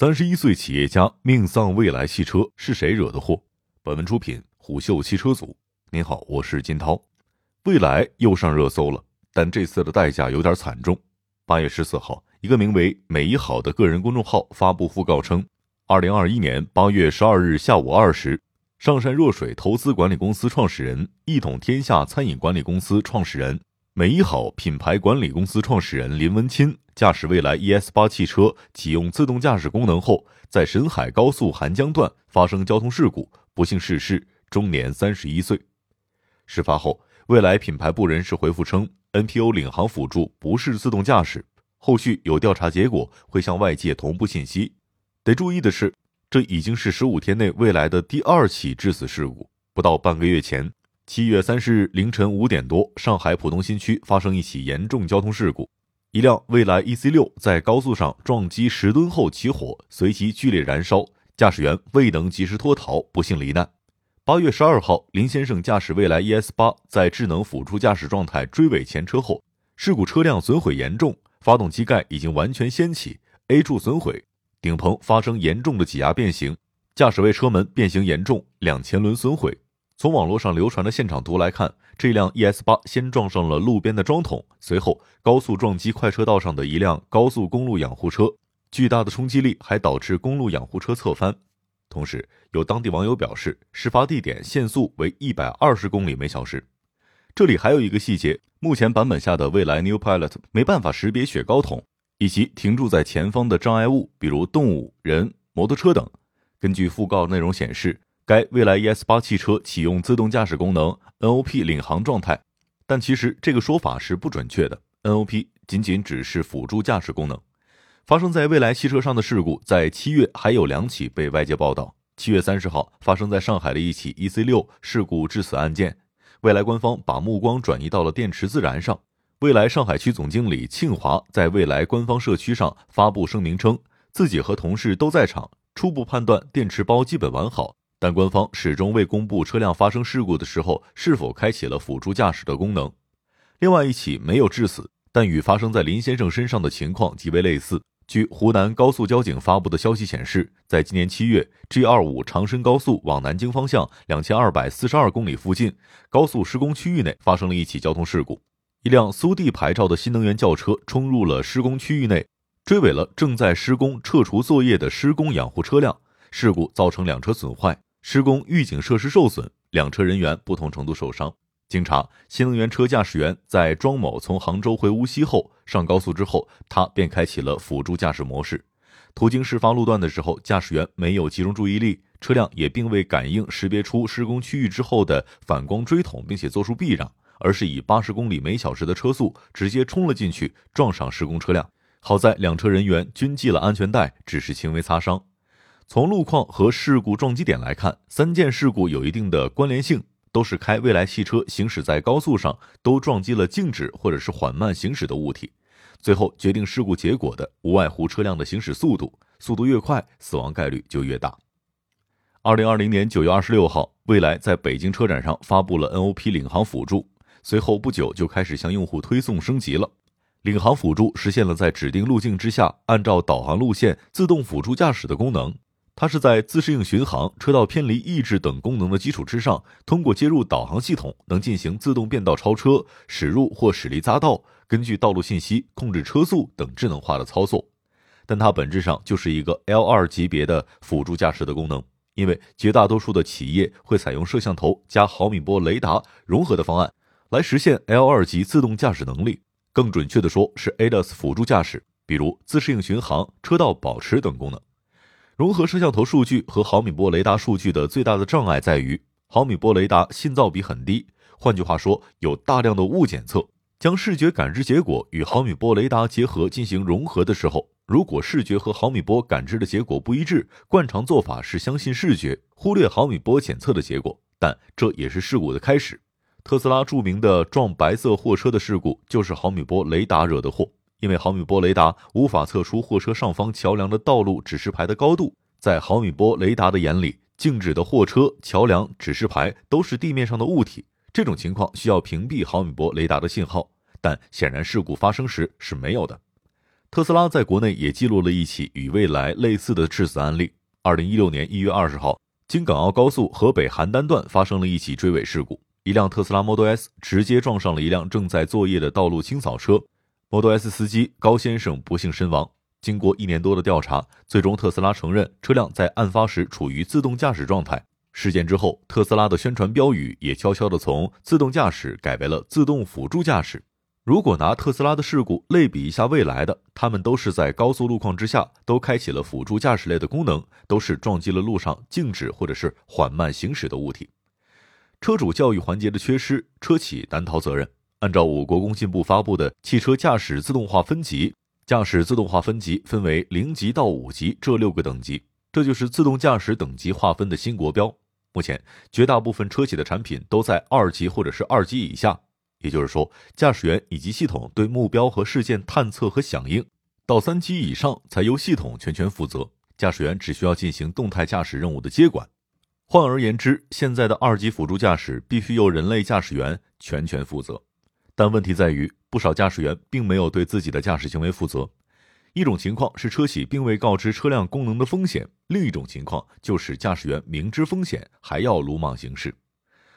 三十一岁企业家命丧未来汽车是谁惹的祸？本文出品虎嗅汽车组。您好，我是金涛。未来又上热搜了，但这次的代价有点惨重。八月十四号，一个名为“美好”的个人公众号发布讣告称，二零二一年八月十二日下午二时，上善若水投资管理公司创始人、一统天下餐饮管理公司创始人。美好品牌管理公司创始人林文清驾驶蔚来 ES 八汽车启用自动驾驶功能后，在沈海高速韩江段发生交通事故，不幸逝世，终年三十一岁。事发后，蔚来品牌部人士回复称，NPO 领航辅助不是自动驾驶，后续有调查结果会向外界同步信息。得注意的是，这已经是十五天内蔚来的第二起致死事故，不到半个月前。七月三十日凌晨五点多，上海浦东新区发生一起严重交通事故，一辆蔚来 EC 六在高速上撞击石墩后起火，随即剧烈燃烧，驾驶员未能及时脱逃，不幸罹难。八月十二号，林先生驾驶蔚来 ES 八在智能辅助驾驶状态追尾前车后，事故车辆损毁严重，发动机盖已经完全掀起，A 柱损毁，顶棚发生严重的挤压变形，驾驶位车门变形严重，两前轮损毁。从网络上流传的现场图来看，这辆 ES 八先撞上了路边的桩桶，随后高速撞击快车道上的一辆高速公路养护车，巨大的冲击力还导致公路养护车侧翻。同时，有当地网友表示，事发地点限速为一百二十公里每小时。这里还有一个细节：目前版本下的蔚来 New Pilot 没办法识别雪糕桶以及停驻在前方的障碍物，比如动物、人、摩托车等。根据讣告内容显示。该蔚来 ES 八汽车启用自动驾驶功能 NOP 领航状态，但其实这个说法是不准确的。NOP 仅仅只是辅助驾驶功能。发生在蔚来汽车上的事故，在七月还有两起被外界报道。七月三十号，发生在上海的一起 EC 六事故致死案件，蔚来官方把目光转移到了电池自燃上。蔚来上海区总经理庆华在蔚来官方社区上发布声明称，自己和同事都在场，初步判断电池包基本完好。但官方始终未公布车辆发生事故的时候是否开启了辅助驾驶的功能。另外一起没有致死，但与发生在林先生身上的情况极为类似。据湖南高速交警发布的消息显示，在今年七月，G 二五长深高速往南京方向两千二百四十二公里附近高速施工区域内发生了一起交通事故，一辆苏 D 牌照的新能源轿车冲入了施工区域内，追尾了正在施工撤除作业的施工养护车辆，事故造成两车损坏。施工预警设施受损，两车人员不同程度受伤。经查，新能源车驾驶员在庄某从杭州回无锡后上高速之后，他便开启了辅助驾驶模式。途经事发路段的时候，驾驶员没有集中注意力，车辆也并未感应识别出施工区域之后的反光锥桶，并且做出避让，而是以八十公里每小时的车速直接冲了进去，撞上施工车辆。好在两车人员均系了安全带，只是轻微擦伤。从路况和事故撞击点来看，三件事故有一定的关联性，都是开蔚来汽车行驶在高速上，都撞击了静止或者是缓慢行驶的物体。最后决定事故结果的，无外乎车辆的行驶速度，速度越快，死亡概率就越大。二零二零年九月二十六号，蔚来在北京车展上发布了 NOP 领航辅助，随后不久就开始向用户推送升级了。领航辅助实现了在指定路径之下，按照导航路线自动辅助驾驶的功能。它是在自适应巡航、车道偏离抑制等功能的基础之上，通过接入导航系统，能进行自动变道超车、驶入或驶离匝道，根据道路信息控制车速等智能化的操作。但它本质上就是一个 L 二级别的辅助驾驶的功能，因为绝大多数的企业会采用摄像头加毫米波雷达融合的方案，来实现 L 二级自动驾驶能力。更准确的说，是 ADAS 辅助驾驶，比如自适应巡航、车道保持等功能。融合摄像头数据和毫米波雷达数据的最大的障碍在于，毫米波雷达信噪比很低，换句话说，有大量的误检测。将视觉感知结果与毫米波雷达结合进行融合的时候，如果视觉和毫米波感知的结果不一致，惯常做法是相信视觉，忽略毫米波检测的结果，但这也是事故的开始。特斯拉著名的撞白色货车的事故，就是毫米波雷达惹的祸。因为毫米波雷达无法测出货车上方桥梁的道路指示牌的高度，在毫米波雷达的眼里，静止的货车、桥梁、指示牌都是地面上的物体。这种情况需要屏蔽毫米波雷达的信号，但显然事故发生时是没有的。特斯拉在国内也记录了一起与蔚来类似的致死案例。二零一六年一月二十号，京港澳高速河北邯郸段发生了一起追尾事故，一辆特斯拉 Model S 直接撞上了一辆正在作业的道路清扫车，Model S 司机高先生不幸身亡。经过一年多的调查，最终特斯拉承认车辆在案发时处于自动驾驶状态。事件之后，特斯拉的宣传标语也悄悄地从自动驾驶改为了自动辅助驾驶。如果拿特斯拉的事故类比一下未来的，他们都是在高速路况之下都开启了辅助驾驶类的功能，都是撞击了路上静止或者是缓慢行驶的物体。车主教育环节的缺失，车企难逃责任。按照我国工信部发布的汽车驾驶自动化分级，驾驶自动化分级分为零级到五级这六个等级，这就是自动驾驶等级划分的新国标。目前，绝大部分车企的产品都在二级或者是二级以下，也就是说，驾驶员以及系统对目标和事件探测和响应；到三级以上才由系统全权负责，驾驶员只需要进行动态驾驶任务的接管。换而言之，现在的二级辅助驾驶必须由人类驾驶员全权负责。但问题在于，不少驾驶员并没有对自己的驾驶行为负责。一种情况是车企并未告知车辆功能的风险，另一种情况就是驾驶员明知风险还要鲁莽行事。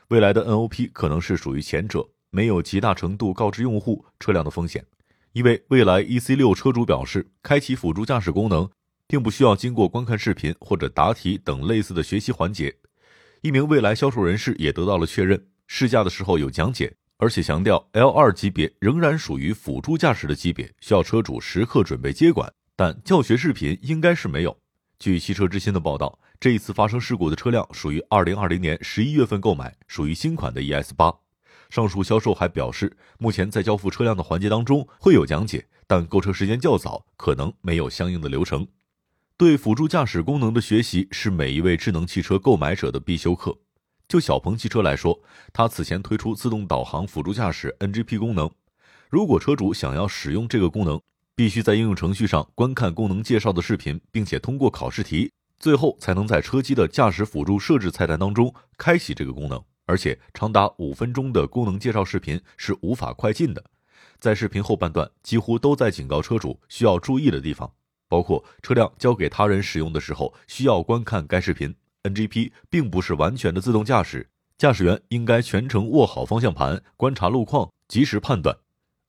未来的 NOP 可能是属于前者，没有极大程度告知用户车辆的风险。一位未来 EC6 车主表示，开启辅助驾驶功能并不需要经过观看视频或者答题等类似的学习环节。一名未来销售人士也得到了确认，试驾的时候有讲解。而且强调，L2 级别仍然属于辅助驾驶的级别，需要车主时刻准备接管，但教学视频应该是没有。据汽车之心的报道，这一次发生事故的车辆属于2020年11月份购买，属于新款的 ES 八。上述销售还表示，目前在交付车辆的环节当中会有讲解，但购车时间较早，可能没有相应的流程。对辅助驾驶功能的学习是每一位智能汽车购买者的必修课。就小鹏汽车来说，它此前推出自动导航辅助驾驶 NGP 功能。如果车主想要使用这个功能，必须在应用程序上观看功能介绍的视频，并且通过考试题，最后才能在车机的驾驶辅助设置菜单当中开启这个功能。而且，长达五分钟的功能介绍视频是无法快进的。在视频后半段，几乎都在警告车主需要注意的地方，包括车辆交给他人使用的时候需要观看该视频。NGP 并不是完全的自动驾驶，驾驶员应该全程握好方向盘，观察路况，及时判断。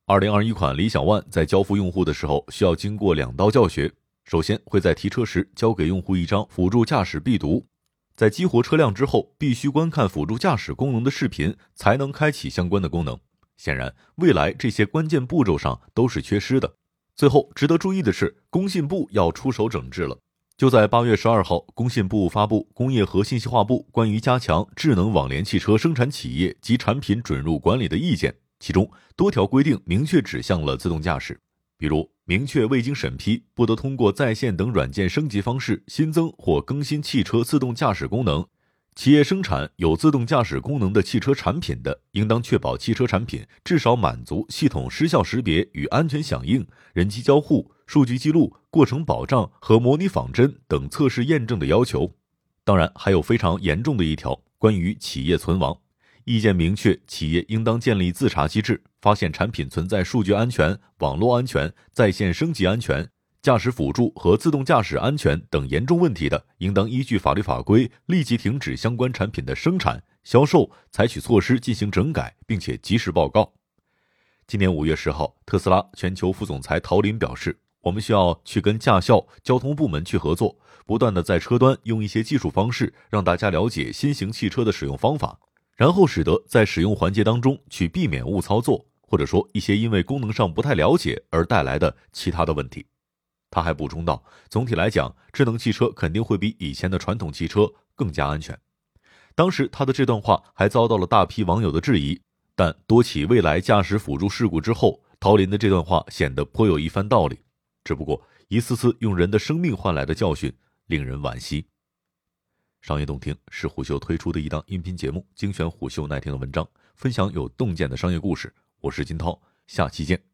二零二一款理想 ONE 在交付用户的时候，需要经过两道教学。首先会在提车时交给用户一张辅助驾驶必读，在激活车辆之后，必须观看辅助驾驶功能的视频，才能开启相关的功能。显然，未来这些关键步骤上都是缺失的。最后值得注意的是，工信部要出手整治了。就在八月十二号，工信部发布《工业和信息化部关于加强智能网联汽车生产企业及产品准入管理的意见》，其中多条规定明确指向了自动驾驶，比如明确未经审批不得通过在线等软件升级方式新增或更新汽车自动驾驶功能。企业生产有自动驾驶功能的汽车产品的，应当确保汽车产品至少满足系统失效识别与安全响应、人机交互、数据记录、过程保障和模拟仿真等测试验证的要求。当然，还有非常严重的一条，关于企业存亡，意见明确，企业应当建立自查机制，发现产品存在数据安全、网络安全、在线升级安全。驾驶辅助和自动驾驶安全等严重问题的，应当依据法律法规立即停止相关产品的生产、销售，采取措施进行整改，并且及时报告。今年五月十号，特斯拉全球副总裁陶林表示：“我们需要去跟驾校、交通部门去合作，不断的在车端用一些技术方式，让大家了解新型汽车的使用方法，然后使得在使用环节当中去避免误操作，或者说一些因为功能上不太了解而带来的其他的问题。”他还补充道：“总体来讲，智能汽车肯定会比以前的传统汽车更加安全。”当时他的这段话还遭到了大批网友的质疑，但多起未来驾驶辅助事故之后，陶林的这段话显得颇有一番道理。只不过，一次次用人的生命换来的教训，令人惋惜。商业洞听是虎嗅推出的一档音频节目，精选虎嗅耐听的文章，分享有洞见的商业故事。我是金涛，下期见。